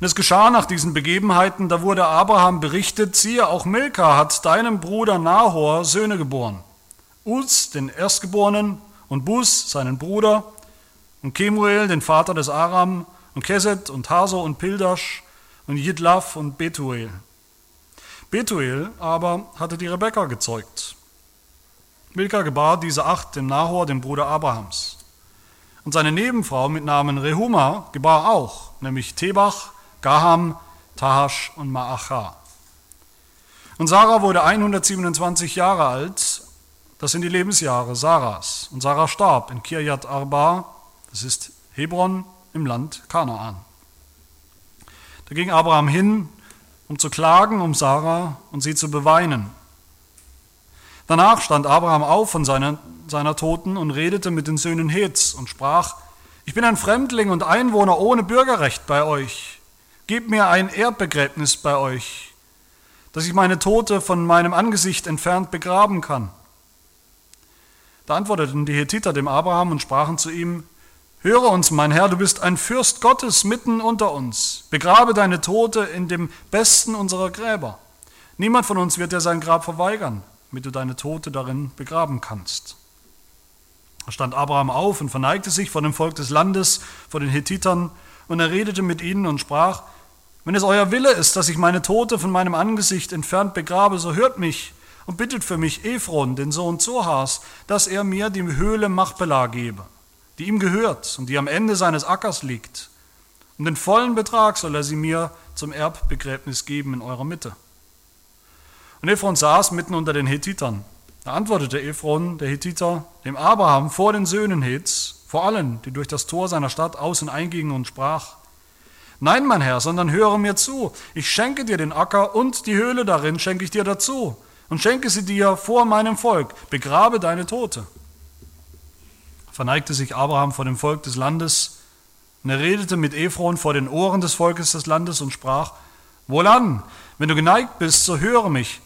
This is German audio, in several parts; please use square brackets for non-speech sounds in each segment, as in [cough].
Und es geschah nach diesen Begebenheiten, da wurde Abraham berichtet, siehe, auch Milka hat deinem Bruder Nahor Söhne geboren. Uz, den Erstgeborenen, und Bus, seinen Bruder, und Kemuel, den Vater des Aram, und Keset und Hasor und Pildasch und Jidlaf und Betuel. Betuel aber hatte die Rebekka gezeugt. Milka gebar diese acht dem Nahor, dem Bruder Abrahams. Und seine Nebenfrau mit Namen Rehuma gebar auch, nämlich Tebach, Gaham, Tahasch und Maacha. Und Sarah wurde 127 Jahre alt, das sind die Lebensjahre Sarahs. Und Sarah starb in Kirjat Arba, das ist Hebron im Land Kanaan. Da ging Abraham hin, um zu klagen um Sarah und sie zu beweinen. Danach stand Abraham auf von seiner, seiner Toten und redete mit den Söhnen Heths und sprach, ich bin ein Fremdling und Einwohner ohne Bürgerrecht bei euch. Gebt mir ein Erbbegräbnis bei euch, dass ich meine Tote von meinem Angesicht entfernt begraben kann. Da antworteten die Hethiter dem Abraham und sprachen zu ihm, Höre uns, mein Herr, du bist ein Fürst Gottes mitten unter uns. Begrabe deine Tote in dem besten unserer Gräber. Niemand von uns wird dir sein Grab verweigern, damit du deine Tote darin begraben kannst. Da stand Abraham auf und verneigte sich vor dem Volk des Landes, vor den Hethitern, und er redete mit ihnen und sprach, wenn es euer Wille ist, dass ich meine Tote von meinem Angesicht entfernt begrabe, so hört mich und bittet für mich Ephron, den Sohn Zohars, dass er mir die Höhle Machpelah gebe die ihm gehört und die am Ende seines Ackers liegt. Und den vollen Betrag soll er sie mir zum Erbbegräbnis geben in eurer Mitte. Und Ephron saß mitten unter den Hethitern. Da antwortete Ephron, der Hethiter, dem Abraham vor den Söhnen Heths, vor allen, die durch das Tor seiner Stadt aus und eingingen und sprach, Nein, mein Herr, sondern höre mir zu. Ich schenke dir den Acker und die Höhle darin schenke ich dir dazu und schenke sie dir vor meinem Volk. Begrabe deine Tote verneigte sich Abraham vor dem Volk des Landes und er redete mit Ephron vor den Ohren des Volkes des Landes und sprach, Wohlan, wenn du geneigt bist, so höre mich.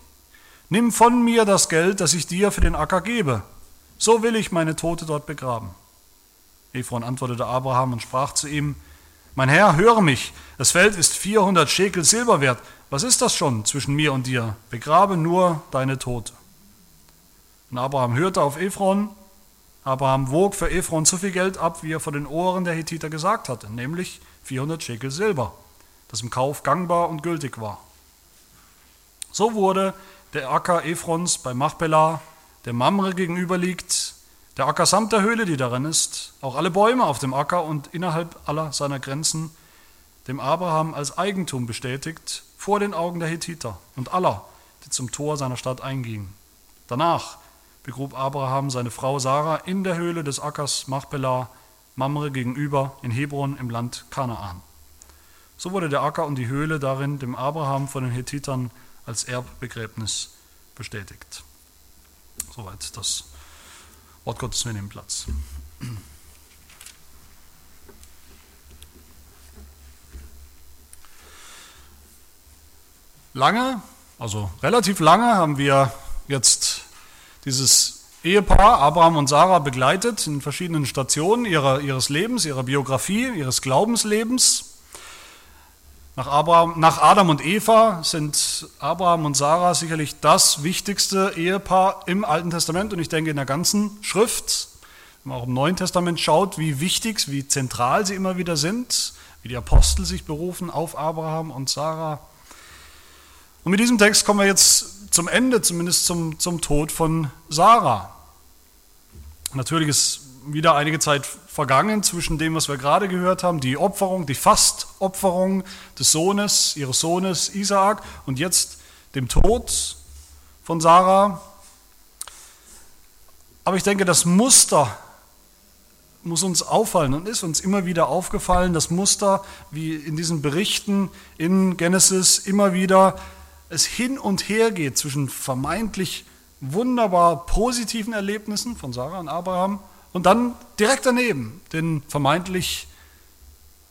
Nimm von mir das Geld, das ich dir für den Acker gebe. So will ich meine Tote dort begraben. Ephron antwortete Abraham und sprach zu ihm, Mein Herr, höre mich, das Feld ist 400 Schekel Silber wert. Was ist das schon zwischen mir und dir? Begrabe nur deine Tote. Und Abraham hörte auf Ephron Abraham wog für Ephron so viel Geld ab, wie er vor den Ohren der Hethiter gesagt hatte, nämlich 400 Schekel Silber, das im Kauf gangbar und gültig war. So wurde der Acker Ephrons bei Machpelah, der Mamre gegenüber liegt, der Acker samt der Höhle, die darin ist, auch alle Bäume auf dem Acker und innerhalb aller seiner Grenzen, dem Abraham als Eigentum bestätigt, vor den Augen der Hethiter und aller, die zum Tor seiner Stadt eingingen. Danach begrub Abraham seine Frau Sarah in der Höhle des Ackers Machpelah, Mamre gegenüber in Hebron im Land Kanaan. So wurde der Acker und die Höhle darin dem Abraham von den Hethitern als Erbbegräbnis bestätigt. Soweit das Wort Gottes mit dem Platz. Lange, also relativ lange, haben wir jetzt dieses Ehepaar, Abraham und Sarah, begleitet in verschiedenen Stationen ihrer, ihres Lebens, ihrer Biografie, ihres Glaubenslebens. Nach, Abraham, nach Adam und Eva sind Abraham und Sarah sicherlich das wichtigste Ehepaar im Alten Testament und ich denke in der ganzen Schrift. Wenn man auch im Neuen Testament schaut, wie wichtig, wie zentral sie immer wieder sind, wie die Apostel sich berufen auf Abraham und Sarah. Und mit diesem Text kommen wir jetzt zum Ende, zumindest zum, zum Tod von Sarah. Natürlich ist wieder einige Zeit vergangen zwischen dem, was wir gerade gehört haben, die Opferung, die Fastopferung des Sohnes, ihres Sohnes Isaak und jetzt dem Tod von Sarah. Aber ich denke, das Muster muss uns auffallen und ist uns immer wieder aufgefallen, das Muster, wie in diesen Berichten in Genesis immer wieder es hin und her geht zwischen vermeintlich wunderbar positiven Erlebnissen von Sarah und Abraham und dann direkt daneben den vermeintlich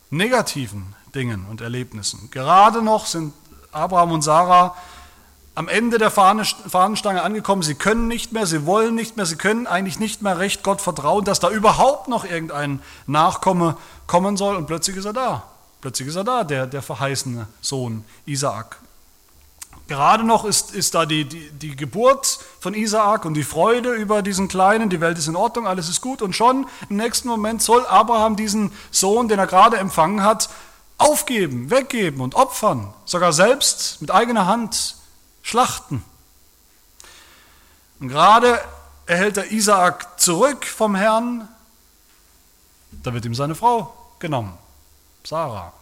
negativen Dingen und Erlebnissen. Gerade noch sind Abraham und Sarah am Ende der Fahnenstange angekommen. Sie können nicht mehr, sie wollen nicht mehr, sie können eigentlich nicht mehr recht Gott vertrauen, dass da überhaupt noch irgendein Nachkomme kommen soll und plötzlich ist er da. Plötzlich ist er da, der, der verheißene Sohn Isaak. Gerade noch ist, ist da die, die, die Geburt von Isaak und die Freude über diesen Kleinen, die Welt ist in Ordnung, alles ist gut. Und schon im nächsten Moment soll Abraham diesen Sohn, den er gerade empfangen hat, aufgeben, weggeben und opfern, sogar selbst mit eigener Hand schlachten. Und gerade erhält er Isaak zurück vom Herrn, da wird ihm seine Frau genommen, Sarah.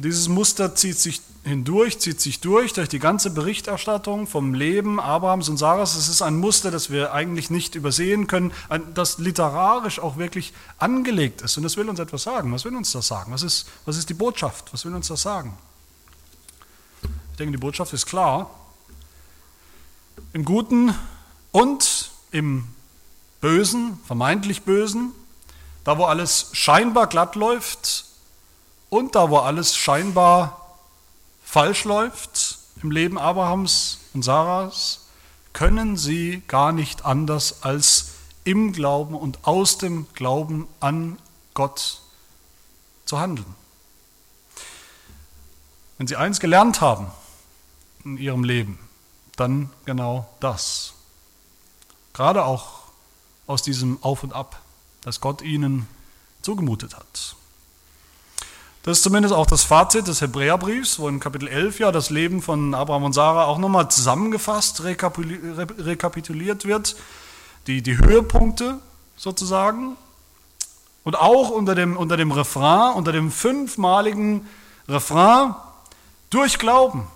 Und dieses Muster zieht sich hindurch, zieht sich durch, durch die ganze Berichterstattung vom Leben Abrahams und Sarahs. Es ist ein Muster, das wir eigentlich nicht übersehen können, das literarisch auch wirklich angelegt ist. Und das will uns etwas sagen. Was will uns das sagen? Was ist, was ist die Botschaft? Was will uns das sagen? Ich denke, die Botschaft ist klar. Im Guten und im Bösen, vermeintlich Bösen, da wo alles scheinbar glatt läuft und da wo alles scheinbar falsch läuft im Leben Abrahams und Sarahs, können sie gar nicht anders als im Glauben und aus dem Glauben an Gott zu handeln. Wenn sie eins gelernt haben in ihrem Leben, dann genau das. Gerade auch aus diesem Auf und Ab, das Gott ihnen zugemutet hat. Das ist zumindest auch das Fazit des Hebräerbriefs, wo in Kapitel 11 ja das Leben von Abraham und Sarah auch nochmal zusammengefasst, rekapituliert wird. Die, die Höhepunkte sozusagen. Und auch unter dem, unter dem Refrain, unter dem fünfmaligen Refrain, durch Glauben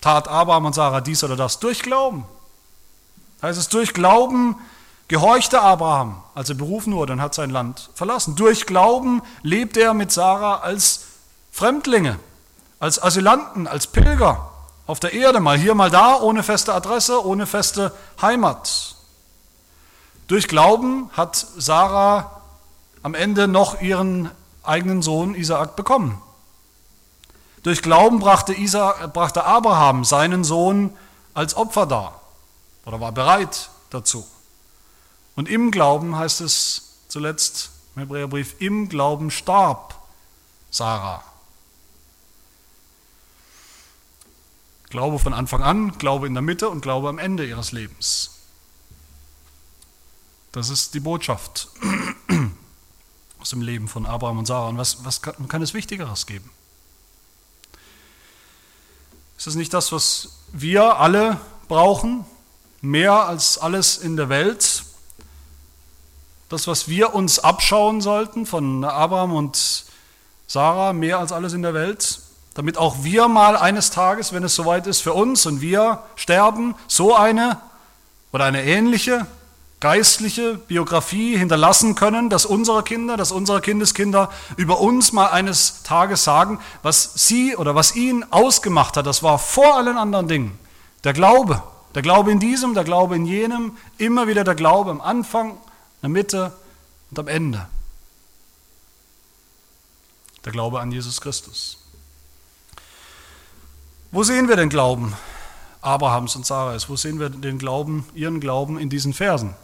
tat Abraham und Sarah dies oder das. Durch Glauben. Heißt es, durch Glauben gehorchte Abraham, als er berufen wurde und hat sein Land verlassen. Durch Glauben lebte er mit Sarah als Fremdlinge, als Asylanten, als Pilger auf der Erde, mal hier, mal da, ohne feste Adresse, ohne feste Heimat. Durch Glauben hat Sarah am Ende noch ihren eigenen Sohn Isaak bekommen. Durch Glauben brachte, Isaac, brachte Abraham seinen Sohn als Opfer dar oder war bereit dazu. Und im Glauben heißt es zuletzt im Hebräerbrief, im Glauben starb Sarah. Glaube von Anfang an, Glaube in der Mitte und Glaube am Ende ihres Lebens. Das ist die Botschaft [clears throat] aus dem Leben von Abraham und Sarah. Und was, was kann, kann es Wichtigeres geben? Ist das nicht das, was wir alle brauchen? Mehr als alles in der Welt? Das, was wir uns abschauen sollten von Abraham und Sarah, mehr als alles in der Welt, damit auch wir mal eines Tages, wenn es soweit ist für uns und wir sterben, so eine oder eine ähnliche geistliche Biografie hinterlassen können, dass unsere Kinder, dass unsere Kindeskinder über uns mal eines Tages sagen, was sie oder was ihn ausgemacht hat, das war vor allen anderen Dingen der Glaube. Der Glaube in diesem, der Glaube in jenem, immer wieder der Glaube am Anfang in der Mitte und am Ende. Der Glaube an Jesus Christus. Wo sehen wir den Glauben Abrahams und Sarais? Wo sehen wir den Glauben, ihren Glauben in diesen Versen?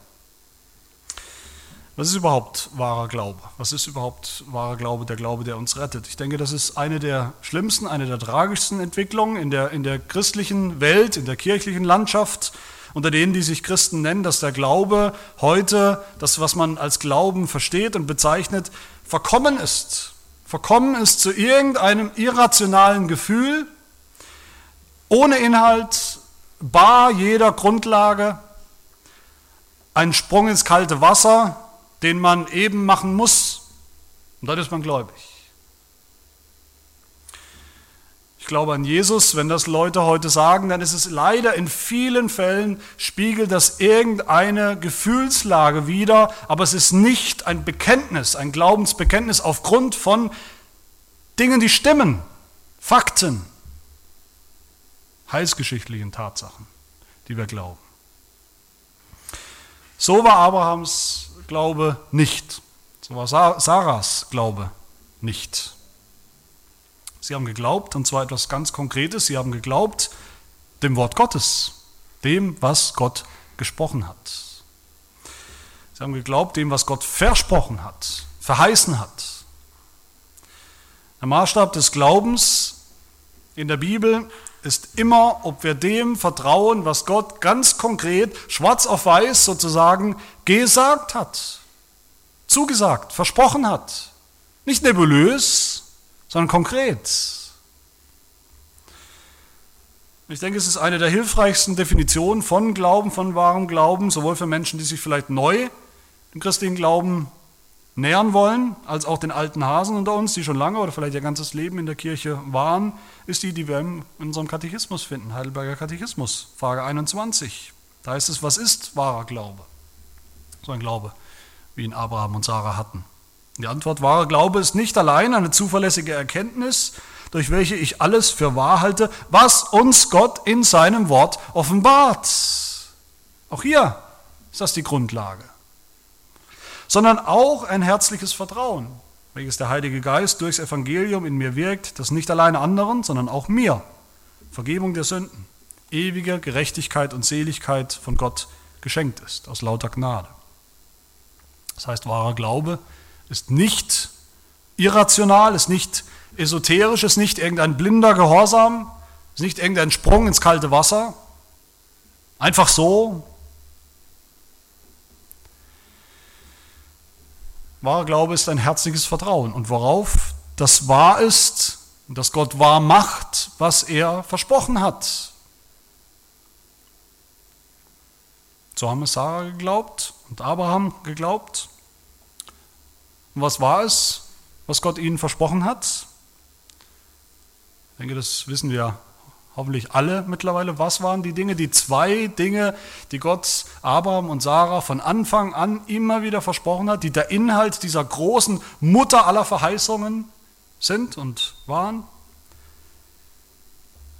Was ist überhaupt wahrer Glaube? Was ist überhaupt wahrer Glaube, der Glaube, der uns rettet? Ich denke, das ist eine der schlimmsten, eine der tragischsten Entwicklungen in der, in der christlichen Welt, in der kirchlichen Landschaft, unter denen, die sich Christen nennen, dass der Glaube heute, das, was man als Glauben versteht und bezeichnet, verkommen ist. Verkommen ist zu irgendeinem irrationalen Gefühl, ohne Inhalt, bar jeder Grundlage, ein Sprung ins kalte Wasser, den man eben machen muss. Und dann ist man gläubig. Ich glaube an Jesus, wenn das Leute heute sagen, dann ist es leider in vielen Fällen, spiegelt das irgendeine Gefühlslage wider, aber es ist nicht ein Bekenntnis, ein Glaubensbekenntnis aufgrund von Dingen, die stimmen, Fakten, heilsgeschichtlichen Tatsachen, die wir glauben. So war Abrahams Glaube nicht. So war Sarahs Glaube nicht. Sie haben geglaubt, und zwar etwas ganz Konkretes, sie haben geglaubt dem Wort Gottes, dem, was Gott gesprochen hat. Sie haben geglaubt dem, was Gott versprochen hat, verheißen hat. Der Maßstab des Glaubens in der Bibel ist immer, ob wir dem vertrauen, was Gott ganz konkret, schwarz auf weiß sozusagen, gesagt hat, zugesagt, versprochen hat. Nicht nebulös, sondern konkret. Ich denke, es ist eine der hilfreichsten Definitionen von Glauben, von wahrem Glauben, sowohl für Menschen, die sich vielleicht neu dem christlichen Glauben nähern wollen, als auch den alten Hasen unter uns, die schon lange oder vielleicht ihr ganzes Leben in der Kirche waren, ist die, die wir in unserem Katechismus finden, Heidelberger Katechismus, Frage 21. Da heißt es, was ist wahrer Glaube? So ein Glaube, wie ihn Abraham und Sarah hatten. Die Antwort, wahrer Glaube ist nicht allein eine zuverlässige Erkenntnis, durch welche ich alles für wahr halte, was uns Gott in seinem Wort offenbart. Auch hier ist das die Grundlage sondern auch ein herzliches Vertrauen, welches der Heilige Geist durchs Evangelium in mir wirkt, das nicht alleine anderen, sondern auch mir Vergebung der Sünden, ewige Gerechtigkeit und Seligkeit von Gott geschenkt ist, aus lauter Gnade. Das heißt, wahrer Glaube ist nicht irrational, ist nicht esoterisch, ist nicht irgendein blinder Gehorsam, ist nicht irgendein Sprung ins kalte Wasser, einfach so, Wahrer Glaube ist ein herzliches Vertrauen. Und worauf das wahr ist dass Gott wahr macht, was er versprochen hat. So haben es Sarah geglaubt und Abraham geglaubt. Und was war es, was Gott ihnen versprochen hat? Ich denke, das wissen wir hoffentlich alle mittlerweile, was waren die Dinge, die zwei Dinge, die Gott Abraham und Sarah von Anfang an immer wieder versprochen hat, die der Inhalt dieser großen Mutter aller Verheißungen sind und waren.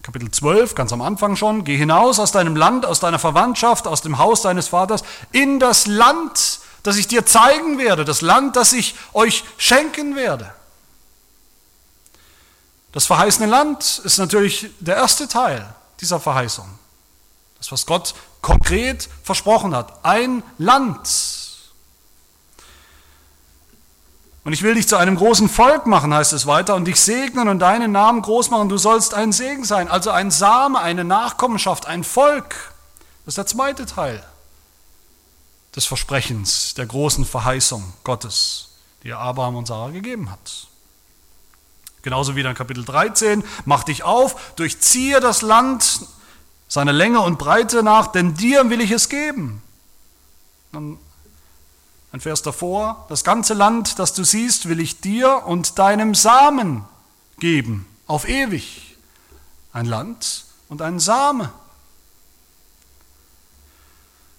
Kapitel 12, ganz am Anfang schon, geh hinaus aus deinem Land, aus deiner Verwandtschaft, aus dem Haus deines Vaters, in das Land, das ich dir zeigen werde, das Land, das ich euch schenken werde. Das verheißene Land ist natürlich der erste Teil dieser Verheißung. Das, was Gott konkret versprochen hat. Ein Land. Und ich will dich zu einem großen Volk machen, heißt es weiter, und dich segnen und deinen Namen groß machen. Du sollst ein Segen sein, also ein Same, eine Nachkommenschaft, ein Volk. Das ist der zweite Teil des Versprechens, der großen Verheißung Gottes, die er Abraham und Sarah gegeben hat. Genauso wie dann Kapitel 13, mach dich auf, durchziehe das Land, seine Länge und Breite nach, denn dir will ich es geben. Dann ein Vers davor, das ganze Land, das du siehst, will ich dir und deinem Samen geben, auf ewig. Ein Land und ein Same.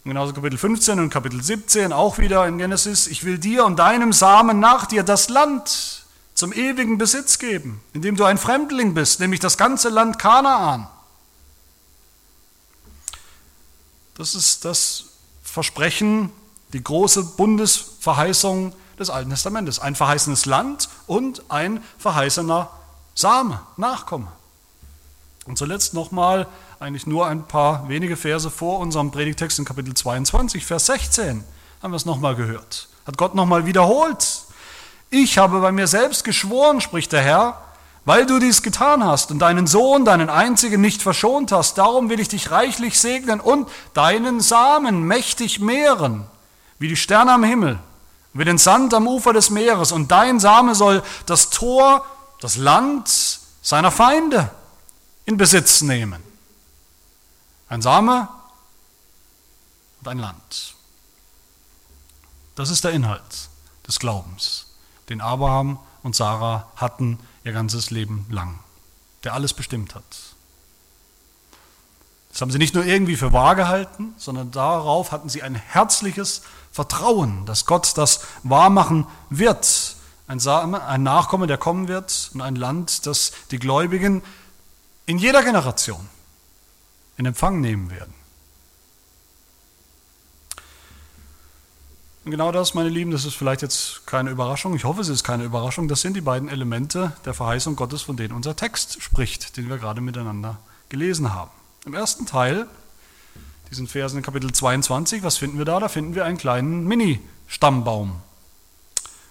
Und genauso Kapitel 15 und Kapitel 17, auch wieder in Genesis, ich will dir und deinem Samen nach dir das Land zum ewigen Besitz geben, indem du ein Fremdling bist, nämlich das ganze Land Kanaan. Das ist das Versprechen, die große Bundesverheißung des Alten Testamentes. Ein verheißenes Land und ein verheißener Same, Nachkomme. Und zuletzt nochmal, eigentlich nur ein paar wenige Verse vor unserem Predigtext in Kapitel 22, Vers 16, haben wir es nochmal gehört. Hat Gott nochmal wiederholt, ich habe bei mir selbst geschworen, spricht der Herr, weil du dies getan hast und deinen Sohn, deinen einzigen nicht verschont hast, darum will ich dich reichlich segnen und deinen Samen mächtig mehren, wie die Sterne am Himmel, wie den Sand am Ufer des Meeres. Und dein Same soll das Tor, das Land seiner Feinde in Besitz nehmen. Ein Same und ein Land. Das ist der Inhalt des Glaubens den Abraham und Sarah hatten ihr ganzes Leben lang, der alles bestimmt hat. Das haben sie nicht nur irgendwie für wahr gehalten, sondern darauf hatten sie ein herzliches Vertrauen, dass Gott das wahrmachen wird. Ein, Same, ein Nachkomme, der kommen wird und ein Land, das die Gläubigen in jeder Generation in Empfang nehmen werden. Und genau das, meine Lieben, das ist vielleicht jetzt keine Überraschung. Ich hoffe, es ist keine Überraschung. Das sind die beiden Elemente der Verheißung Gottes, von denen unser Text spricht, den wir gerade miteinander gelesen haben. Im ersten Teil, diesen Versen in Kapitel 22, was finden wir da? Da finden wir einen kleinen Mini-Stammbaum.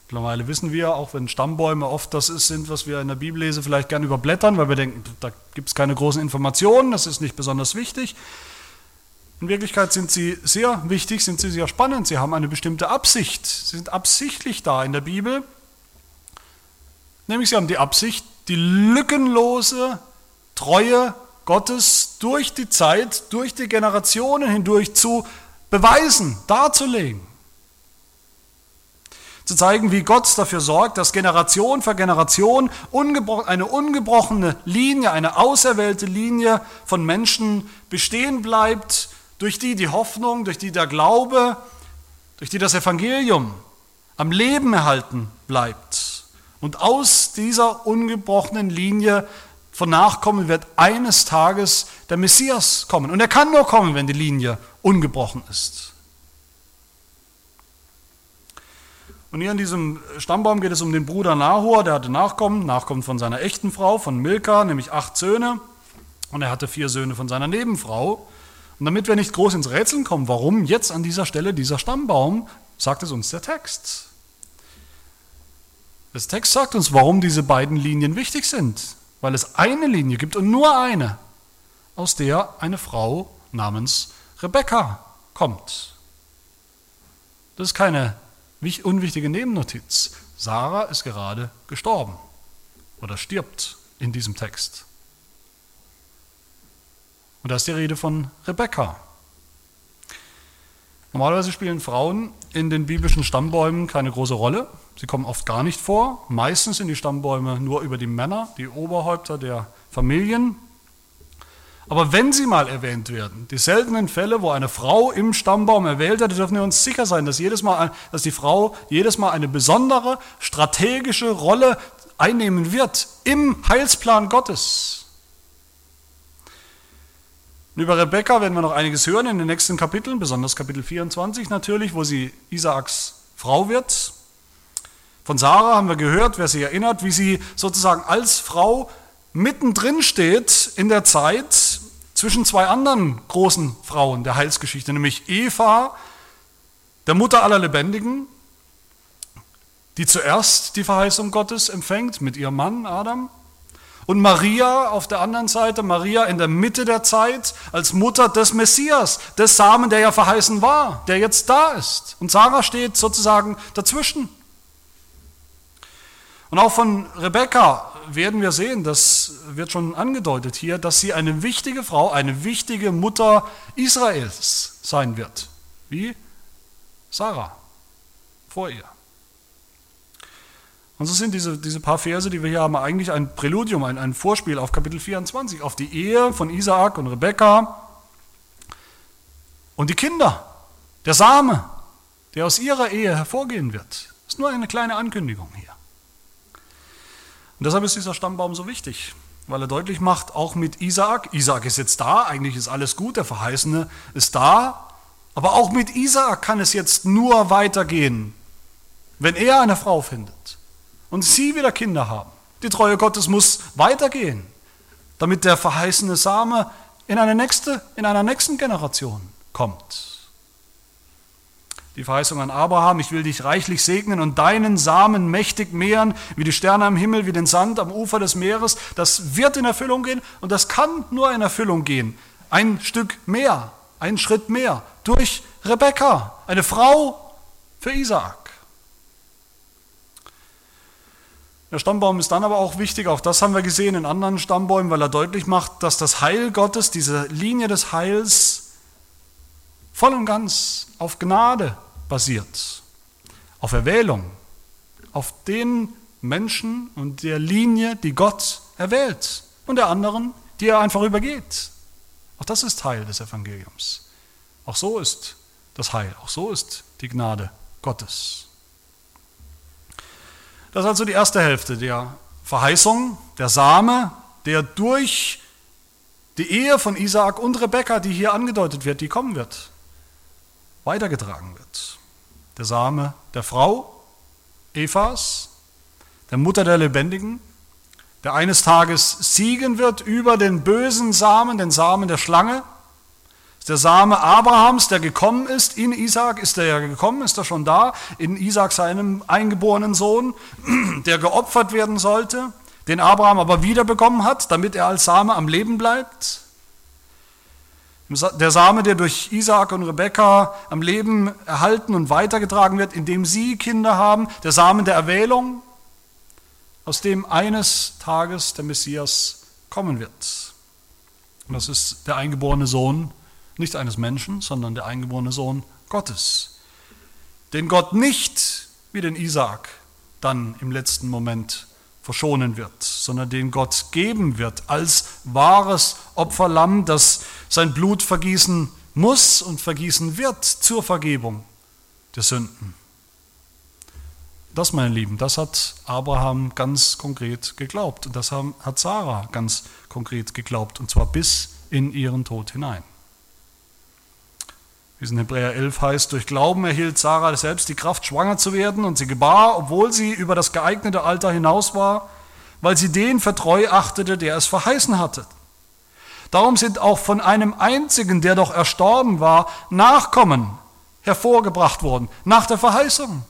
Mittlerweile wissen wir, auch wenn Stammbäume oft das sind, was wir in der Bibel lesen, vielleicht gerne überblättern, weil wir denken, da gibt es keine großen Informationen, das ist nicht besonders wichtig. In Wirklichkeit sind sie sehr wichtig, sind sie sehr spannend, sie haben eine bestimmte Absicht, sie sind absichtlich da in der Bibel. Nämlich sie haben die Absicht, die lückenlose Treue Gottes durch die Zeit, durch die Generationen hindurch zu beweisen, darzulegen zu zeigen, wie Gott dafür sorgt, dass Generation für Generation eine ungebrochene Linie, eine auserwählte Linie von Menschen bestehen bleibt, durch die die Hoffnung, durch die der Glaube, durch die das Evangelium am Leben erhalten bleibt. Und aus dieser ungebrochenen Linie von Nachkommen wird eines Tages der Messias kommen. Und er kann nur kommen, wenn die Linie ungebrochen ist. Und hier in diesem Stammbaum geht es um den Bruder Nahor, der hatte Nachkommen, Nachkommen von seiner echten Frau, von Milka, nämlich acht Söhne. Und er hatte vier Söhne von seiner Nebenfrau. Und damit wir nicht groß ins Rätseln kommen, warum jetzt an dieser Stelle dieser Stammbaum, sagt es uns der Text. Der Text sagt uns, warum diese beiden Linien wichtig sind. Weil es eine Linie gibt und nur eine, aus der eine Frau namens Rebekka kommt. Das ist keine unwichtige Nebennotiz. Sarah ist gerade gestorben oder stirbt in diesem Text. Und da ist die Rede von Rebekka. Normalerweise spielen Frauen in den biblischen Stammbäumen keine große Rolle. Sie kommen oft gar nicht vor. Meistens sind die Stammbäume nur über die Männer, die Oberhäupter der Familien. Aber wenn sie mal erwähnt werden, die seltenen Fälle, wo eine Frau im Stammbaum erwählt wird, dürfen wir uns sicher sein, dass, jedes mal, dass die Frau jedes Mal eine besondere strategische Rolle einnehmen wird im Heilsplan Gottes. Und über Rebekka werden wir noch einiges hören in den nächsten Kapiteln, besonders Kapitel 24 natürlich, wo sie Isaaks Frau wird. Von Sarah haben wir gehört, wer sich erinnert, wie sie sozusagen als Frau mittendrin steht in der Zeit zwischen zwei anderen großen Frauen der Heilsgeschichte, nämlich Eva, der Mutter aller Lebendigen, die zuerst die Verheißung Gottes empfängt mit ihrem Mann Adam, und Maria auf der anderen Seite, Maria in der Mitte der Zeit als Mutter des Messias, des Samen, der ja verheißen war, der jetzt da ist. Und Sarah steht sozusagen dazwischen. Und auch von Rebekka werden wir sehen, das wird schon angedeutet hier, dass sie eine wichtige Frau, eine wichtige Mutter Israels sein wird, wie Sarah vor ihr. Und so sind diese, diese paar Verse, die wir hier haben, eigentlich ein Präludium, ein, ein Vorspiel auf Kapitel 24, auf die Ehe von Isaak und Rebekka und die Kinder, der Same, der aus ihrer Ehe hervorgehen wird. Das ist nur eine kleine Ankündigung hier. Und deshalb ist dieser Stammbaum so wichtig, weil er deutlich macht, auch mit Isaak, Isaak ist jetzt da, eigentlich ist alles gut, der Verheißene ist da, aber auch mit Isaak kann es jetzt nur weitergehen, wenn er eine Frau findet und sie wieder Kinder haben. Die Treue Gottes muss weitergehen, damit der verheißene Same in eine nächste, in einer nächsten Generation kommt die Verheißung an Abraham, ich will dich reichlich segnen und deinen Samen mächtig mehren, wie die Sterne am Himmel, wie den Sand am Ufer des Meeres, das wird in Erfüllung gehen und das kann nur in Erfüllung gehen. Ein Stück mehr, ein Schritt mehr, durch Rebekka, eine Frau für Isaak. Der Stammbaum ist dann aber auch wichtig, auch das haben wir gesehen in anderen Stammbäumen, weil er deutlich macht, dass das Heil Gottes, diese Linie des Heils, voll und ganz auf Gnade basiert, auf Erwählung, auf den Menschen und der Linie, die Gott erwählt und der anderen, die er einfach übergeht. Auch das ist Teil des Evangeliums. Auch so ist das Heil, auch so ist die Gnade Gottes. Das ist also die erste Hälfte der Verheißung, der Same, der durch die Ehe von Isaak und Rebekka, die hier angedeutet wird, die kommen wird, weitergetragen wird. Der Same der Frau, Evas, der Mutter der Lebendigen, der eines Tages siegen wird über den bösen Samen, den Samen der Schlange. Der Same Abrahams, der gekommen ist, in Isaac ist er ja gekommen, ist er schon da, in Isaac seinem eingeborenen Sohn, [clears throat] der geopfert werden sollte, den Abraham aber wiederbekommen hat, damit er als Same am Leben bleibt. Der Same, der durch Isaac und Rebekka am Leben erhalten und weitergetragen wird, indem sie Kinder haben. Der Samen der Erwählung, aus dem eines Tages der Messias kommen wird. Und das ist der eingeborene Sohn nicht eines Menschen, sondern der eingeborene Sohn Gottes, den Gott nicht wie den Isaak dann im letzten Moment verschonen wird, sondern den Gott geben wird als wahres Opferlamm, das sein Blut vergießen muss und vergießen wird zur Vergebung der Sünden. Das, meine Lieben, das hat Abraham ganz konkret geglaubt und das hat Sarah ganz konkret geglaubt und zwar bis in ihren Tod hinein. Wie es in Hebräer 11 heißt, durch Glauben erhielt Sarah selbst die Kraft, schwanger zu werden, und sie gebar, obwohl sie über das geeignete Alter hinaus war, weil sie den vertreu achtete, der es verheißen hatte. Darum sind auch von einem einzigen, der doch erstorben war, Nachkommen hervorgebracht worden, nach der Verheißung.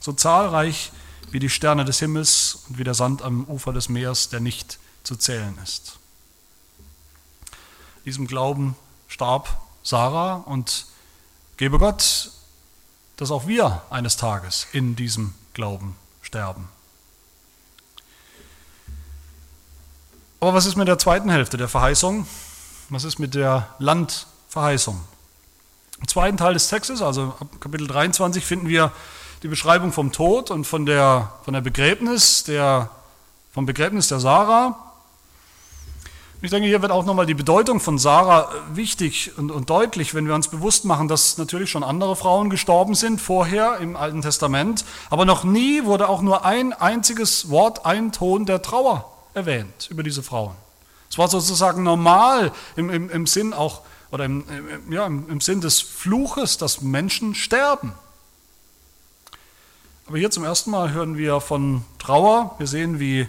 So zahlreich wie die Sterne des Himmels und wie der Sand am Ufer des Meeres, der nicht zu zählen ist. Diesem Glauben starb Sarah und gebe Gott, dass auch wir eines Tages in diesem Glauben sterben. Aber was ist mit der zweiten Hälfte der Verheißung? Was ist mit der Landverheißung? Im zweiten Teil des Textes, also ab Kapitel 23, finden wir die Beschreibung vom Tod und von der, von der Begräbnis, der, vom Begräbnis der Sarah. Ich denke, hier wird auch nochmal die Bedeutung von Sarah wichtig und, und, deutlich, wenn wir uns bewusst machen, dass natürlich schon andere Frauen gestorben sind vorher im Alten Testament, aber noch nie wurde auch nur ein einziges Wort, ein Ton der Trauer erwähnt über diese Frauen. Es war sozusagen normal im, im, im Sinn auch, oder im, ja, im, im Sinn des Fluches, dass Menschen sterben. Aber hier zum ersten Mal hören wir von Trauer. Wir sehen, wie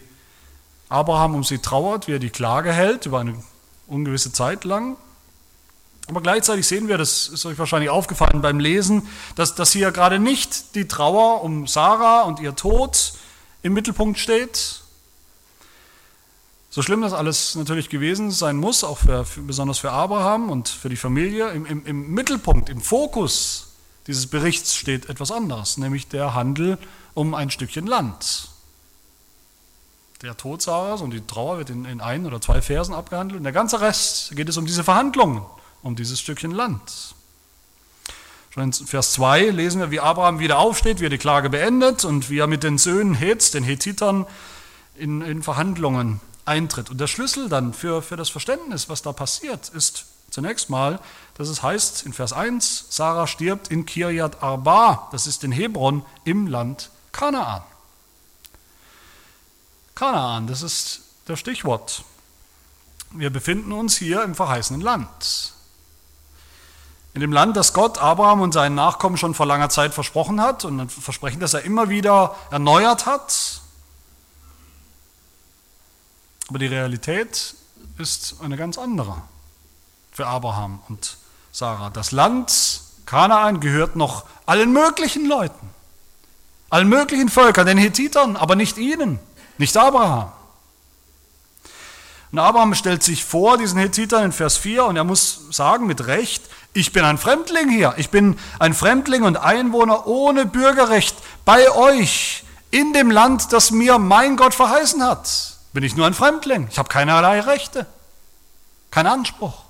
Abraham um sie trauert, wie er die Klage hält über eine ungewisse Zeit lang. Aber gleichzeitig sehen wir, das ist euch wahrscheinlich aufgefallen beim Lesen, dass, dass hier gerade nicht die Trauer um Sarah und ihr Tod im Mittelpunkt steht. So schlimm das alles natürlich gewesen sein muss, auch für, für, besonders für Abraham und für die Familie, im, im, im Mittelpunkt, im Fokus dieses Berichts steht etwas anderes, nämlich der Handel um ein Stückchen Land der Tod Sarahs und die Trauer wird in, in ein oder zwei Versen abgehandelt. Und der ganze Rest geht es um diese Verhandlungen, um dieses Stückchen Land. Schon in Vers 2 lesen wir, wie Abraham wieder aufsteht, wie er die Klage beendet und wie er mit den Söhnen Hets, den Hethitern, in, in Verhandlungen eintritt. Und der Schlüssel dann für, für das Verständnis, was da passiert, ist zunächst mal, dass es heißt in Vers 1, Sarah stirbt in Kirjat Arba, das ist in Hebron im Land Kanaan. Kanaan, das ist das Stichwort. Wir befinden uns hier im verheißenen Land. In dem Land, das Gott Abraham und seinen Nachkommen schon vor langer Zeit versprochen hat und ein Versprechen, das er immer wieder erneuert hat. Aber die Realität ist eine ganz andere für Abraham und Sarah. Das Land Kanaan gehört noch allen möglichen Leuten, allen möglichen Völkern, den Hethitern, aber nicht ihnen nicht Abraham. Und Abraham stellt sich vor, diesen Hethitern in Vers 4, und er muss sagen mit Recht, ich bin ein Fremdling hier, ich bin ein Fremdling und Einwohner ohne Bürgerrecht bei euch in dem Land, das mir mein Gott verheißen hat. Bin ich nur ein Fremdling, ich habe keinerlei Rechte, keinen Anspruch.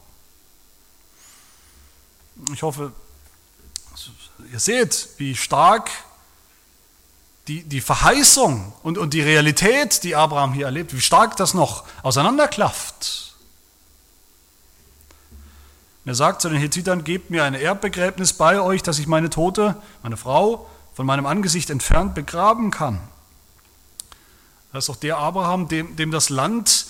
Ich hoffe, ihr seht, wie stark die, die Verheißung und, und die Realität, die Abraham hier erlebt, wie stark das noch auseinanderklafft. Und er sagt zu den Hethitern, gebt mir ein Erbbegräbnis bei euch, dass ich meine Tote, meine Frau, von meinem Angesicht entfernt begraben kann. Das ist auch der Abraham, dem, dem das Land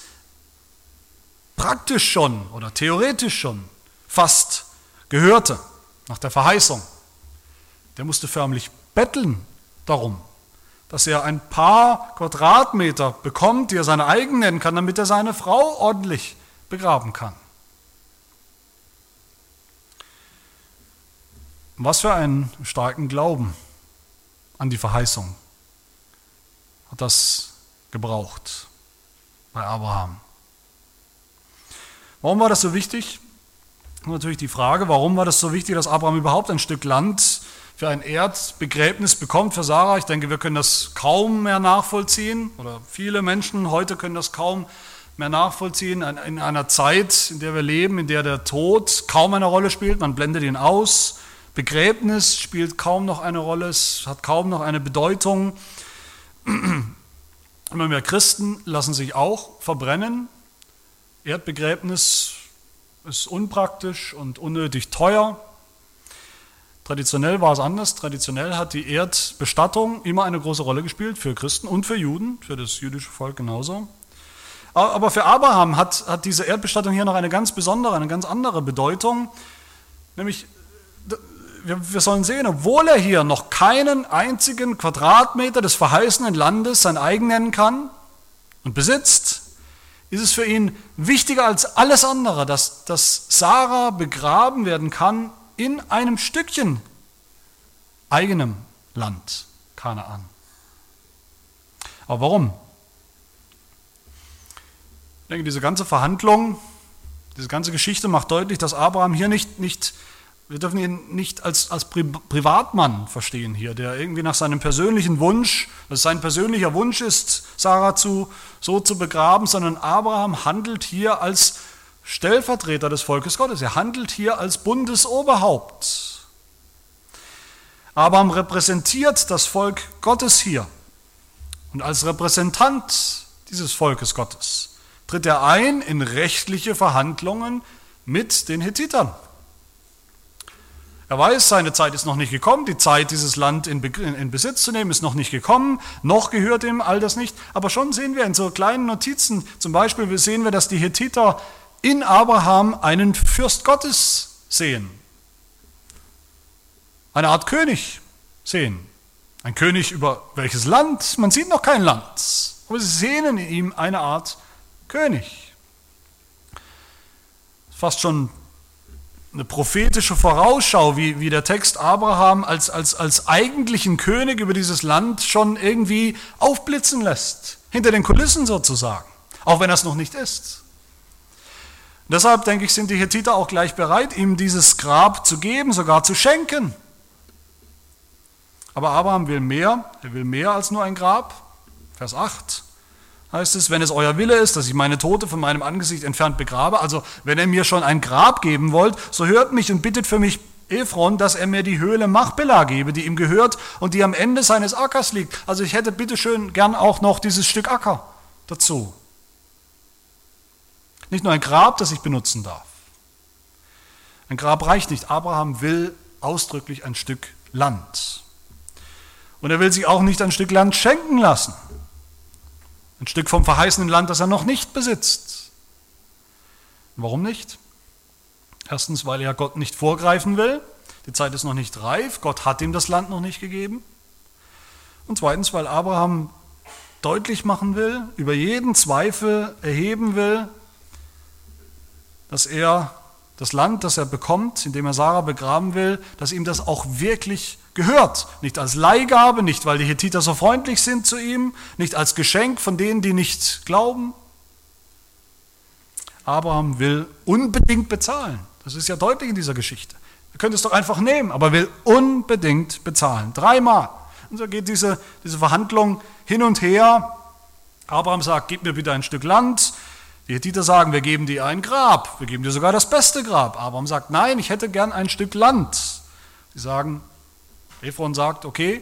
praktisch schon oder theoretisch schon fast gehörte, nach der Verheißung. Der musste förmlich betteln darum, dass er ein paar Quadratmeter bekommt, die er seine eigen nennen kann, damit er seine Frau ordentlich begraben kann. Was für einen starken Glauben an die Verheißung hat das gebraucht bei Abraham. Warum war das so wichtig? natürlich die Frage, warum war das so wichtig, dass Abraham überhaupt ein Stück Land für ein Erdbegräbnis bekommt für Sarah. Ich denke, wir können das kaum mehr nachvollziehen oder viele Menschen heute können das kaum mehr nachvollziehen. In einer Zeit, in der wir leben, in der der Tod kaum eine Rolle spielt, man blendet ihn aus. Begräbnis spielt kaum noch eine Rolle, es hat kaum noch eine Bedeutung. [clears throat] Immer mehr Christen lassen sich auch verbrennen. Erdbegräbnis ist unpraktisch und unnötig teuer. Traditionell war es anders. Traditionell hat die Erdbestattung immer eine große Rolle gespielt für Christen und für Juden, für das jüdische Volk genauso. Aber für Abraham hat, hat diese Erdbestattung hier noch eine ganz besondere, eine ganz andere Bedeutung. Nämlich, wir, wir sollen sehen, obwohl er hier noch keinen einzigen Quadratmeter des verheißenen Landes sein eigen nennen kann und besitzt, ist es für ihn wichtiger als alles andere, dass, dass Sarah begraben werden kann in einem Stückchen eigenem Land, Kanaan. Aber warum? Ich denke, diese ganze Verhandlung, diese ganze Geschichte macht deutlich, dass Abraham hier nicht, nicht wir dürfen ihn nicht als, als Privatmann verstehen hier, der irgendwie nach seinem persönlichen Wunsch, dass sein persönlicher Wunsch ist, Sarah zu, so zu begraben, sondern Abraham handelt hier als Stellvertreter des Volkes Gottes. Er handelt hier als Bundesoberhaupt. Abraham repräsentiert das Volk Gottes hier. Und als Repräsentant dieses Volkes Gottes tritt er ein in rechtliche Verhandlungen mit den Hethitern. Er weiß, seine Zeit ist noch nicht gekommen, die Zeit, dieses Land in, in, Besitz zu nehmen, ist noch nicht gekommen, noch gehört ihm all das nicht. Aber schon sehen wir in so kleinen Notizen, zum Beispiel sehen wir, dass die Hethiter in Abraham einen Fürst Gottes sehen, eine Art König sehen. Ein König über welches Land? Man sieht noch kein Land, aber sie sehen in ihm eine Art König. Fast schon eine prophetische Vorausschau, wie, wie der Text Abraham als, als, als eigentlichen König über dieses Land schon irgendwie aufblitzen lässt. Hinter den Kulissen sozusagen. Auch wenn er es noch nicht ist. Deshalb denke ich, sind die Hethiter auch gleich bereit, ihm dieses Grab zu geben, sogar zu schenken. Aber Abraham will mehr. Er will mehr als nur ein Grab. Vers 8 heißt es, wenn es euer Wille ist, dass ich meine Tote von meinem Angesicht entfernt begrabe, also wenn ihr mir schon ein Grab geben wollt, so hört mich und bittet für mich Ephron, dass er mir die Höhle Machbela gebe, die ihm gehört und die am Ende seines Ackers liegt. Also ich hätte bitteschön gern auch noch dieses Stück Acker dazu. Nicht nur ein Grab, das ich benutzen darf. Ein Grab reicht nicht. Abraham will ausdrücklich ein Stück Land. Und er will sich auch nicht ein Stück Land schenken lassen. Ein Stück vom verheißenen Land, das er noch nicht besitzt. Warum nicht? Erstens, weil er Gott nicht vorgreifen will. Die Zeit ist noch nicht reif. Gott hat ihm das Land noch nicht gegeben. Und zweitens, weil Abraham deutlich machen will, über jeden Zweifel erheben will, dass er das Land, das er bekommt, in dem er Sarah begraben will, dass ihm das auch wirklich gehört. Nicht als Leihgabe, nicht weil die Hethiter so freundlich sind zu ihm, nicht als Geschenk von denen, die nicht glauben. Abraham will unbedingt bezahlen. Das ist ja deutlich in dieser Geschichte. Er könnte es doch einfach nehmen, aber will unbedingt bezahlen. Dreimal. Und so geht diese, diese Verhandlung hin und her. Abraham sagt, gib mir bitte ein Stück Land. Die Hethiter sagen, wir geben dir ein Grab, wir geben dir sogar das beste Grab. Abraham sagt, nein, ich hätte gern ein Stück Land. Sie sagen, Ephron sagt, okay,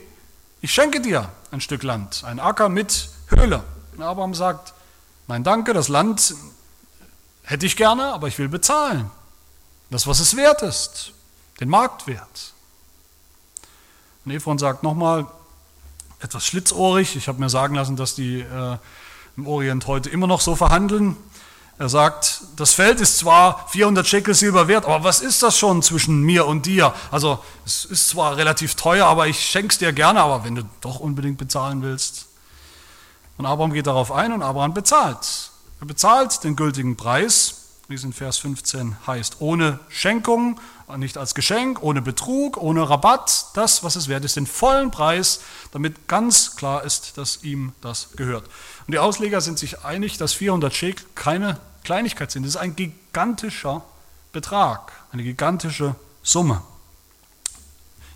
ich schenke dir ein Stück Land, ein Acker mit Höhle. Und Abraham sagt, nein, danke, das Land hätte ich gerne, aber ich will bezahlen. Das, was es wert ist, den Marktwert. Und Ephron sagt nochmal, etwas schlitzohrig, ich habe mir sagen lassen, dass die äh, im Orient heute immer noch so verhandeln, er sagt, das Feld ist zwar 400 Shekel Silber wert, aber was ist das schon zwischen mir und dir? Also es ist zwar relativ teuer, aber ich schenk's dir gerne, aber wenn du doch unbedingt bezahlen willst. Und Abraham geht darauf ein und Abraham bezahlt. Er bezahlt den gültigen Preis. wie es in Vers 15 heißt. Ohne Schenkung, nicht als Geschenk, ohne Betrug, ohne Rabatt, das, was es wert ist, den vollen Preis, damit ganz klar ist, dass ihm das gehört. Und die Ausleger sind sich einig, dass 400 Shekel keine Kleinigkeit sind. Das ist ein gigantischer Betrag, eine gigantische Summe.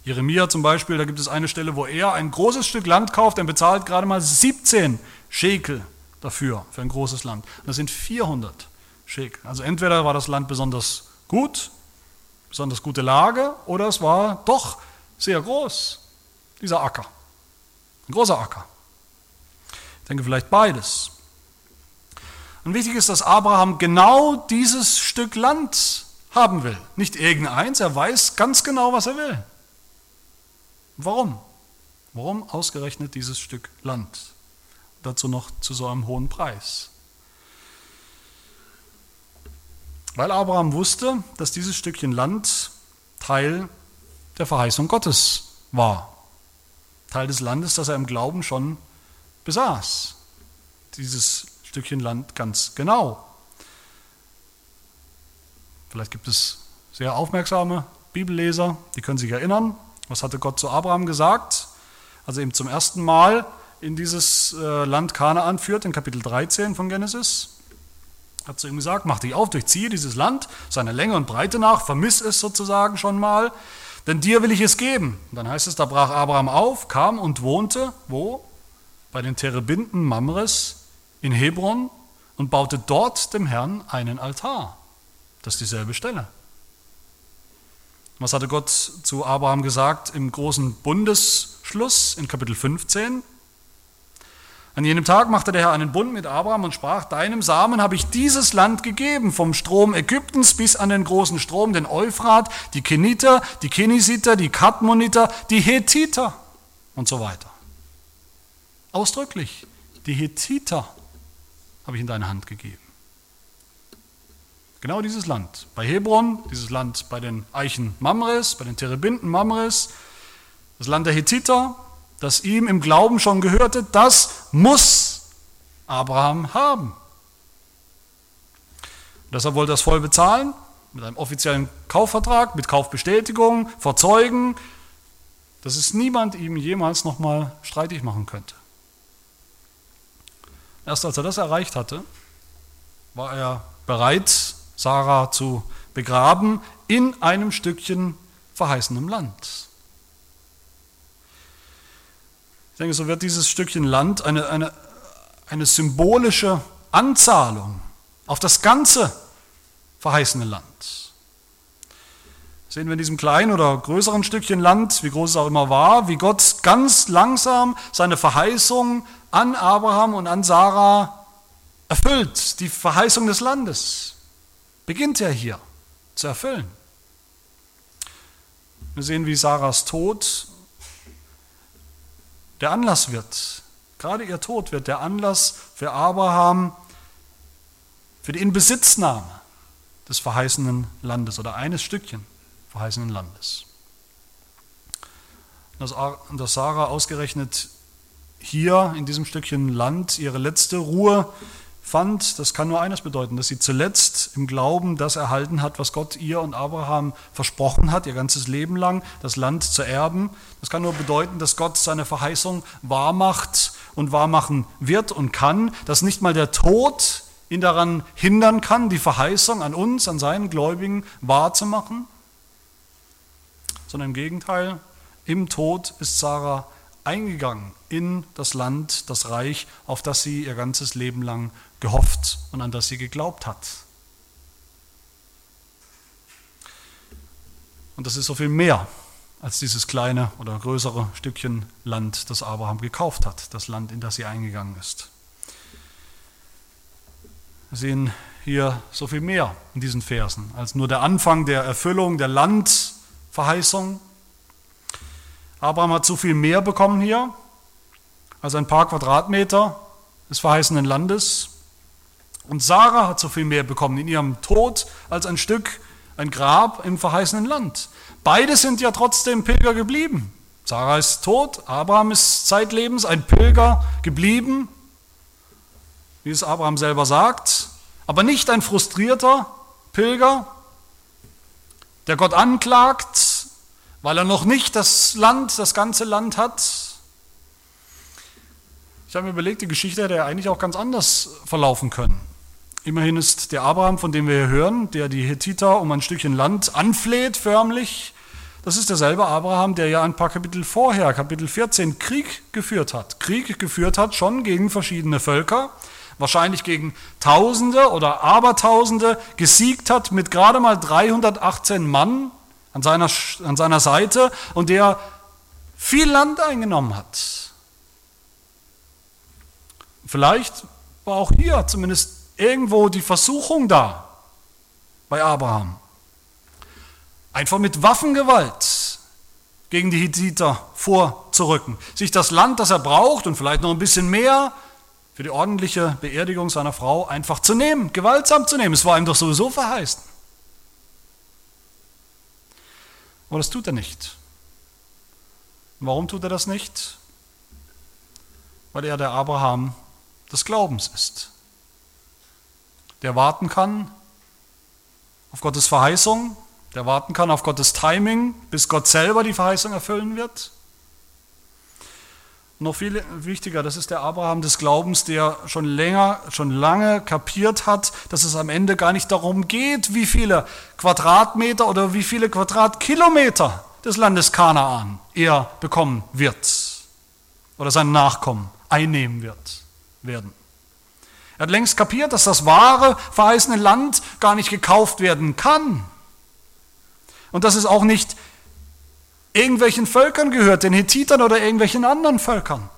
Jeremia zum Beispiel, da gibt es eine Stelle, wo er ein großes Stück Land kauft, er bezahlt gerade mal 17 Schekel dafür, für ein großes Land. Das sind 400 Schekel. Also entweder war das Land besonders gut, besonders gute Lage, oder es war doch sehr groß, dieser Acker. Ein großer Acker. Ich denke vielleicht beides. Und wichtig ist, dass Abraham genau dieses Stück Land haben will. Nicht irgendeins, er weiß ganz genau, was er will. Warum? Warum ausgerechnet dieses Stück Land? Dazu noch zu so einem hohen Preis. Weil Abraham wusste, dass dieses Stückchen Land Teil der Verheißung Gottes war. Teil des Landes, das er im Glauben schon besaß. Dieses Stückchen Land ganz genau. Vielleicht gibt es sehr aufmerksame Bibelleser, die können sich erinnern, was hatte Gott zu Abraham gesagt, als er ihm zum ersten Mal in dieses äh, Land Kanaan führt, in Kapitel 13 von Genesis? Hat zu ihm gesagt, mach dich auf, durchziehe dieses Land, seine Länge und Breite nach, vermiss es sozusagen schon mal, denn dir will ich es geben. Und dann heißt es, da brach Abraham auf, kam und wohnte, wo? Bei den Terebinden Mamres in Hebron und baute dort dem Herrn einen Altar. Das ist dieselbe Stelle. Was hatte Gott zu Abraham gesagt im großen Bundesschluss in Kapitel 15? An jenem Tag machte der Herr einen Bund mit Abraham und sprach, deinem Samen habe ich dieses Land gegeben, vom Strom Ägyptens bis an den großen Strom, den Euphrat, die Keniter, die Kenisiter, die Kadmoniter, die Hethiter und so weiter. Ausdrücklich, die Hethiter habe ich in deine Hand gegeben. Genau dieses Land. Bei Hebron, dieses Land bei den Eichen Mamres, bei den Terebinden Mamres, das Land der Hethiter, das ihm im Glauben schon gehörte, das muss Abraham haben. Deshalb wollte er das voll bezahlen, mit einem offiziellen Kaufvertrag, mit Kaufbestätigung, vor Zeugen, dass es niemand ihm jemals nochmal streitig machen könnte. Erst als er das erreicht hatte, war er bereit, Sarah zu begraben in einem Stückchen verheißenem Land. Ich denke, so wird dieses Stückchen Land eine, eine, eine symbolische Anzahlung auf das ganze verheißene Land. Sehen wir in diesem kleinen oder größeren Stückchen Land, wie groß es auch immer war, wie Gott ganz langsam seine Verheißung an Abraham und an Sarah erfüllt, die Verheißung des Landes beginnt er hier zu erfüllen. Wir sehen, wie Sarahs Tod der Anlass wird. Gerade ihr Tod wird der Anlass für Abraham für die Inbesitznahme des verheißenen Landes oder eines Stückchen verheißenen Landes. Dass Sarah ausgerechnet hier in diesem Stückchen Land ihre letzte Ruhe fand, das kann nur eines bedeuten, dass sie zuletzt im Glauben das erhalten hat, was Gott ihr und Abraham versprochen hat, ihr ganzes Leben lang, das Land zu erben. Das kann nur bedeuten, dass Gott seine Verheißung wahrmacht und wahrmachen wird und kann, dass nicht mal der Tod ihn daran hindern kann, die Verheißung an uns, an seinen Gläubigen wahrzumachen, sondern im Gegenteil, im Tod ist Sarah eingegangen in das Land, das Reich, auf das sie ihr ganzes Leben lang gehofft und an das sie geglaubt hat. Und das ist so viel mehr als dieses kleine oder größere Stückchen Land, das Abraham gekauft hat, das Land, in das sie eingegangen ist. Wir sehen hier so viel mehr in diesen Versen als nur der Anfang der Erfüllung der Landverheißung. Abraham hat so viel mehr bekommen hier als ein paar Quadratmeter des verheißenen Landes. Und Sarah hat so viel mehr bekommen in ihrem Tod als ein Stück, ein Grab im verheißenen Land. Beide sind ja trotzdem Pilger geblieben. Sarah ist tot, Abraham ist zeitlebens ein Pilger geblieben, wie es Abraham selber sagt, aber nicht ein frustrierter Pilger, der Gott anklagt, weil er noch nicht das Land, das ganze Land hat. Ich habe mir überlegt, die Geschichte hätte ja eigentlich auch ganz anders verlaufen können. Immerhin ist der Abraham, von dem wir hier hören, der die Hethiter um ein Stückchen Land anfleht, förmlich, das ist derselbe Abraham, der ja ein paar Kapitel vorher, Kapitel 14, Krieg geführt hat. Krieg geführt hat schon gegen verschiedene Völker, wahrscheinlich gegen Tausende oder Abertausende, gesiegt hat mit gerade mal 318 Mann an seiner, an seiner Seite und der viel Land eingenommen hat. Vielleicht war auch hier zumindest irgendwo die Versuchung da bei Abraham. Einfach mit Waffengewalt gegen die Hittiter vorzurücken, sich das Land, das er braucht und vielleicht noch ein bisschen mehr für die ordentliche Beerdigung seiner Frau einfach zu nehmen, gewaltsam zu nehmen. Es war ihm doch sowieso verheißen. Aber das tut er nicht. Warum tut er das nicht? Weil er der Abraham des Glaubens ist der warten kann auf Gottes Verheißung, der warten kann auf Gottes Timing, bis Gott selber die Verheißung erfüllen wird. Noch viel wichtiger, das ist der Abraham des Glaubens, der schon länger, schon lange kapiert hat, dass es am Ende gar nicht darum geht, wie viele Quadratmeter oder wie viele Quadratkilometer des Landes Kanaan er bekommen wird oder sein Nachkommen einnehmen wird, werden. Er hat längst kapiert, dass das wahre, verheißene Land gar nicht gekauft werden kann. Und dass es auch nicht irgendwelchen Völkern gehört, den Hethitern oder irgendwelchen anderen Völkern.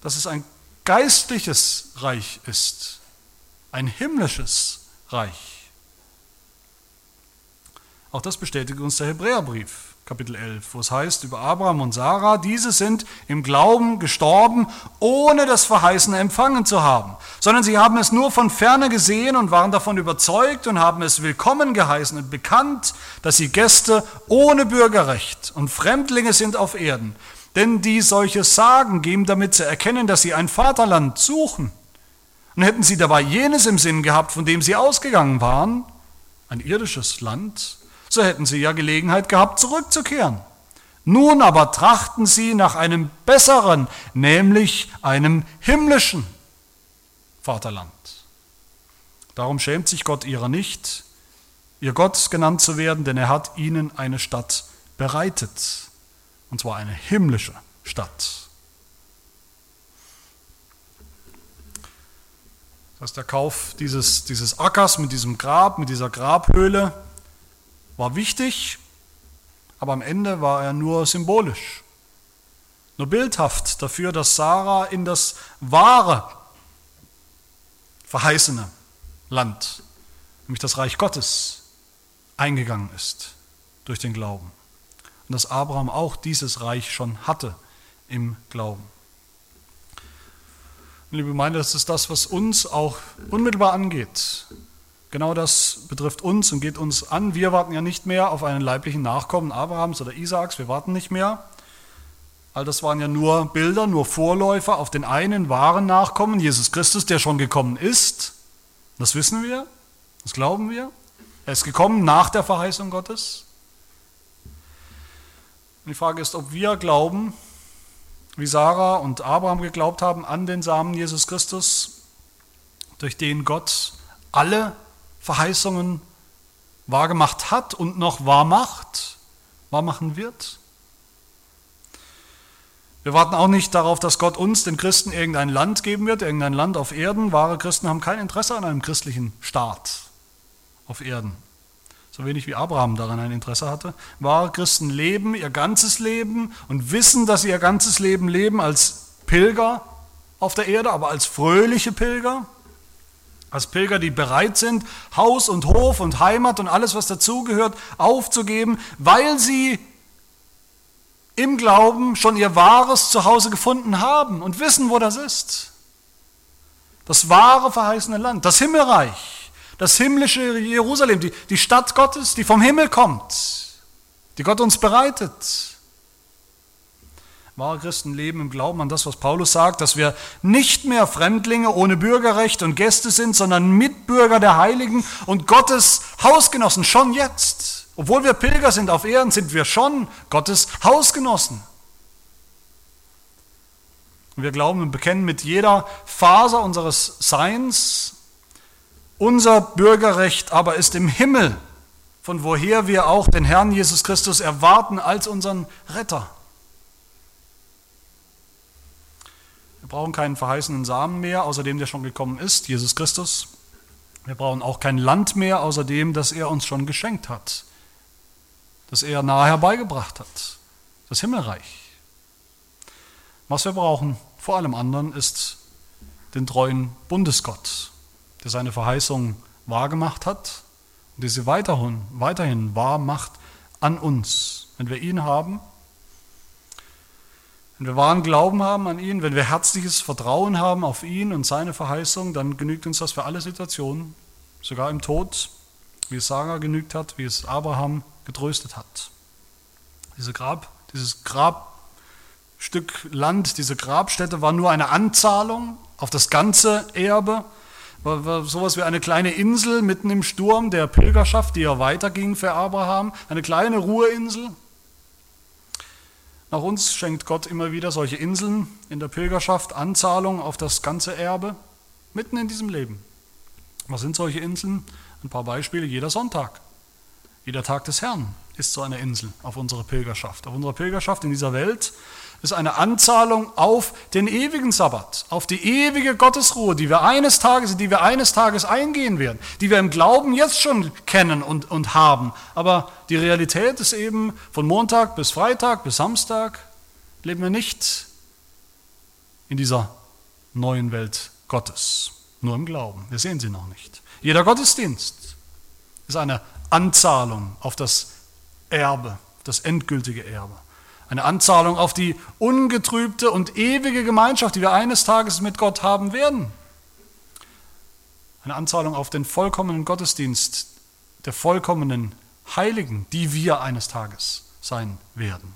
Dass es ein geistliches Reich ist, ein himmlisches Reich. Auch das bestätigt uns der Hebräerbrief. Kapitel 11, wo es heißt über Abraham und Sarah, diese sind im Glauben gestorben, ohne das Verheißene empfangen zu haben, sondern sie haben es nur von ferne gesehen und waren davon überzeugt und haben es willkommen geheißen und bekannt, dass sie Gäste ohne Bürgerrecht und Fremdlinge sind auf Erden. Denn die solches sagen, geben damit zu erkennen, dass sie ein Vaterland suchen. Und hätten sie dabei jenes im Sinn gehabt, von dem sie ausgegangen waren, ein irdisches Land, so hätten sie ja Gelegenheit gehabt, zurückzukehren. Nun aber trachten sie nach einem besseren, nämlich einem himmlischen Vaterland. Darum schämt sich Gott ihrer nicht, ihr Gott genannt zu werden, denn er hat ihnen eine Stadt bereitet, und zwar eine himmlische Stadt. Das ist der Kauf dieses, dieses Ackers mit diesem Grab, mit dieser Grabhöhle, war wichtig, aber am Ende war er nur symbolisch, nur bildhaft dafür, dass Sarah in das wahre, verheißene Land, nämlich das Reich Gottes, eingegangen ist durch den Glauben. Und dass Abraham auch dieses Reich schon hatte im Glauben. Liebe Gemeinde, das ist das, was uns auch unmittelbar angeht. Genau das betrifft uns und geht uns an. Wir warten ja nicht mehr auf einen leiblichen Nachkommen Abrahams oder Isaaks. Wir warten nicht mehr. All das waren ja nur Bilder, nur Vorläufer auf den einen wahren Nachkommen, Jesus Christus, der schon gekommen ist. Das wissen wir, das glauben wir. Er ist gekommen nach der Verheißung Gottes. Und die Frage ist, ob wir glauben, wie Sarah und Abraham geglaubt haben, an den Samen Jesus Christus, durch den Gott alle Verheißungen wahrgemacht hat und noch wahrmacht, wahrmachen wird. Wir warten auch nicht darauf, dass Gott uns, den Christen, irgendein Land geben wird, irgendein Land auf Erden. Wahre Christen haben kein Interesse an einem christlichen Staat auf Erden. So wenig wie Abraham daran ein Interesse hatte. Wahre Christen leben ihr ganzes Leben und wissen, dass sie ihr ganzes Leben leben als Pilger auf der Erde, aber als fröhliche Pilger, als Pilger, die bereit sind, Haus und Hof und Heimat und alles, was dazugehört, aufzugeben, weil sie im Glauben schon ihr wahres Zuhause gefunden haben und wissen, wo das ist. Das wahre verheißene Land, das Himmelreich, das himmlische Jerusalem, die, die Stadt Gottes, die vom Himmel kommt, die Gott uns bereitet. Wahre Christen leben im Glauben an das, was Paulus sagt, dass wir nicht mehr Fremdlinge ohne Bürgerrecht und Gäste sind, sondern Mitbürger der Heiligen und Gottes Hausgenossen, schon jetzt. Obwohl wir Pilger sind auf Erden, sind wir schon Gottes Hausgenossen. Und wir glauben und bekennen mit jeder Faser unseres Seins, unser Bürgerrecht aber ist im Himmel, von woher wir auch den Herrn Jesus Christus erwarten als unseren Retter. Brauchen keinen verheißenen Samen mehr, außer dem, der schon gekommen ist, Jesus Christus. Wir brauchen auch kein Land mehr, außer dem, das er uns schon geschenkt hat, das er nahe herbeigebracht hat, das Himmelreich. Was wir brauchen, vor allem anderen, ist den treuen Bundesgott, der seine Verheißung wahrgemacht hat und die sie weiterhin, weiterhin wahr macht an uns. Wenn wir ihn haben, wenn wir wahren Glauben haben an ihn, wenn wir herzliches Vertrauen haben auf ihn und seine Verheißung, dann genügt uns das für alle Situationen, sogar im Tod, wie es Sarah genügt hat, wie es Abraham getröstet hat. Diese Grab, dieses Grabstück Land, diese Grabstätte war nur eine Anzahlung auf das ganze Erbe, war, war sowas wie eine kleine Insel mitten im Sturm der Pilgerschaft, die ja weiterging für Abraham, eine kleine Ruheinsel. Nach uns schenkt Gott immer wieder solche Inseln in der Pilgerschaft, Anzahlung auf das ganze Erbe, mitten in diesem Leben. Was sind solche Inseln? Ein paar Beispiele, jeder Sonntag. Jeder Tag des Herrn ist so eine Insel auf unserer Pilgerschaft. Auf unserer Pilgerschaft in dieser Welt ist eine Anzahlung auf den ewigen Sabbat, auf die ewige Gottesruhe, die wir eines Tages, die wir eines Tages eingehen werden, die wir im Glauben jetzt schon kennen und, und haben. Aber die Realität ist eben von Montag bis Freitag bis Samstag leben wir nicht in dieser neuen Welt Gottes, nur im Glauben. Wir sehen sie noch nicht. Jeder Gottesdienst ist eine Anzahlung auf das Erbe, das endgültige Erbe. Eine Anzahlung auf die ungetrübte und ewige Gemeinschaft, die wir eines Tages mit Gott haben werden. Eine Anzahlung auf den vollkommenen Gottesdienst der vollkommenen Heiligen, die wir eines Tages sein werden.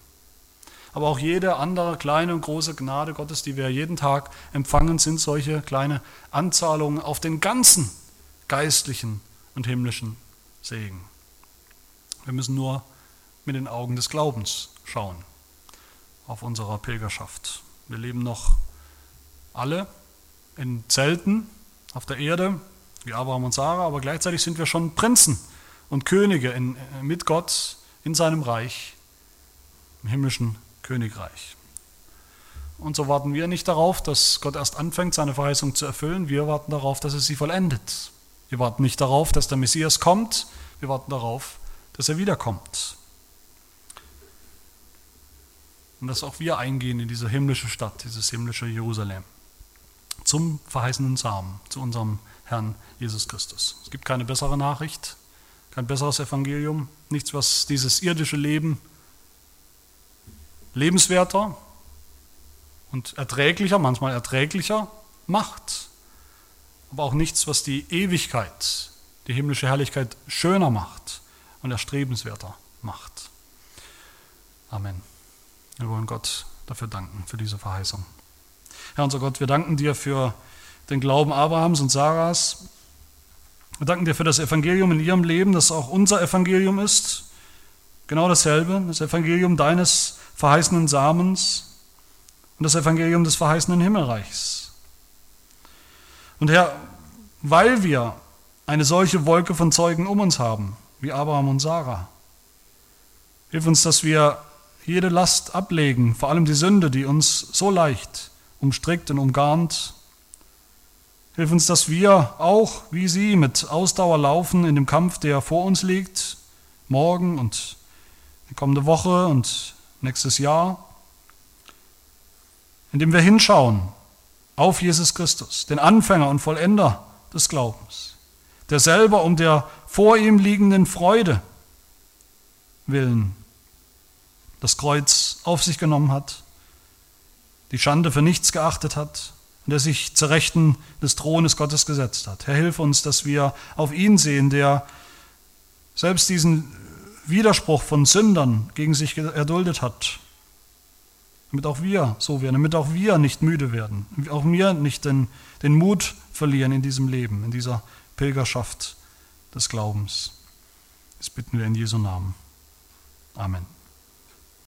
Aber auch jede andere kleine und große Gnade Gottes, die wir jeden Tag empfangen, sind solche kleine Anzahlungen auf den ganzen geistlichen und himmlischen Segen. Wir müssen nur mit den Augen des Glaubens schauen auf unserer Pilgerschaft. Wir leben noch alle in Zelten auf der Erde, wie Abraham und Sarah, aber gleichzeitig sind wir schon Prinzen und Könige in, mit Gott in seinem Reich, im himmlischen Königreich. Und so warten wir nicht darauf, dass Gott erst anfängt, seine Verheißung zu erfüllen. Wir warten darauf, dass er sie vollendet. Wir warten nicht darauf, dass der Messias kommt. Wir warten darauf, dass er wiederkommt und dass auch wir eingehen in diese himmlische Stadt, dieses himmlische Jerusalem, zum verheißenen Samen, zu unserem Herrn Jesus Christus. Es gibt keine bessere Nachricht, kein besseres Evangelium, nichts, was dieses irdische Leben lebenswerter und erträglicher, manchmal erträglicher macht, aber auch nichts, was die Ewigkeit, die himmlische Herrlichkeit schöner macht und erstrebenswerter macht. Amen. Wir wollen Gott dafür danken, für diese Verheißung. Herr unser Gott, wir danken dir für den Glauben Abrahams und Sarahs. Wir danken dir für das Evangelium in ihrem Leben, das auch unser Evangelium ist. Genau dasselbe, das Evangelium deines verheißenen Samens und das Evangelium des verheißenen Himmelreichs. Und Herr, weil wir eine solche Wolke von Zeugen um uns haben, wie Abraham und Sarah, hilf uns, dass wir jede Last ablegen, vor allem die Sünde, die uns so leicht umstrickt und umgarnt. Hilf uns, dass wir auch wie sie mit Ausdauer laufen in dem Kampf, der vor uns liegt, morgen und die kommende Woche und nächstes Jahr, indem wir hinschauen auf Jesus Christus, den Anfänger und Vollender des Glaubens, der selber um der vor ihm liegenden Freude willen das Kreuz auf sich genommen hat, die Schande für nichts geachtet hat und der sich zur Rechten des Thrones Gottes gesetzt hat. Herr, hilf uns, dass wir auf ihn sehen, der selbst diesen Widerspruch von Sündern gegen sich erduldet hat, damit auch wir so werden, damit auch wir nicht müde werden, auch wir nicht den, den Mut verlieren in diesem Leben, in dieser Pilgerschaft des Glaubens. Das bitten wir in Jesu Namen. Amen.